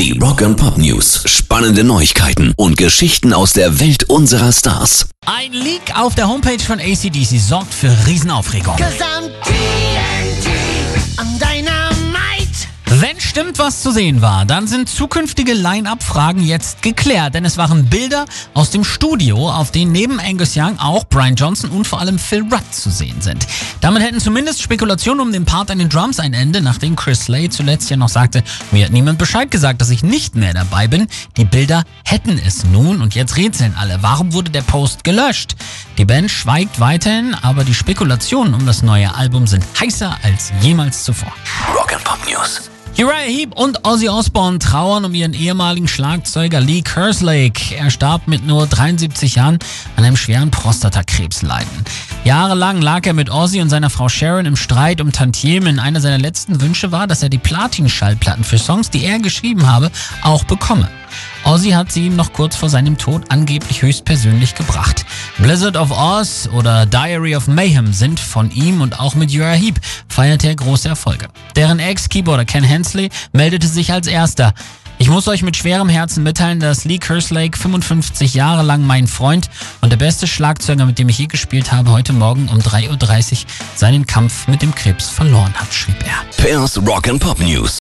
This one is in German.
Die Rock and Pop News. Spannende Neuigkeiten und Geschichten aus der Welt unserer Stars. Ein Leak auf der Homepage von ACDC sorgt für Riesenaufregung. Cause Wenn stimmt, was zu sehen war, dann sind zukünftige Line-Up-Fragen jetzt geklärt, denn es waren Bilder aus dem Studio, auf denen neben Angus Young auch Brian Johnson und vor allem Phil Rudd zu sehen sind. Damit hätten zumindest Spekulationen um den Part an den Drums ein Ende, nachdem Chris Slade zuletzt ja noch sagte, mir hat niemand Bescheid gesagt, dass ich nicht mehr dabei bin. Die Bilder hätten es nun und jetzt rätseln alle, warum wurde der Post gelöscht? Die Band schweigt weiterhin, aber die Spekulationen um das neue Album sind heißer als jemals zuvor. News. Uriah Heep und Ozzy Osbourne trauern um ihren ehemaligen Schlagzeuger Lee Kerslake. Er starb mit nur 73 Jahren an einem schweren Prostatakrebsleiden. Jahrelang lag er mit Ozzy und seiner Frau Sharon im Streit um Tantiemen. Einer seiner letzten Wünsche war, dass er die Platin-Schallplatten für Songs, die er geschrieben habe, auch bekomme. Ozzy hat sie ihm noch kurz vor seinem Tod angeblich höchstpersönlich gebracht. Blizzard of Oz oder Diary of Mayhem sind von ihm und auch mit Uriah Heep feierte er große Erfolge. Deren Ex-Keyboarder Ken Hensley meldete sich als erster. Ich muss euch mit schwerem Herzen mitteilen, dass Lee Kerslake 55 Jahre lang mein Freund und der beste Schlagzeuger, mit dem ich je gespielt habe, heute Morgen um 3.30 Uhr seinen Kampf mit dem Krebs verloren hat, schrieb er. Pairs Rock and Pop News.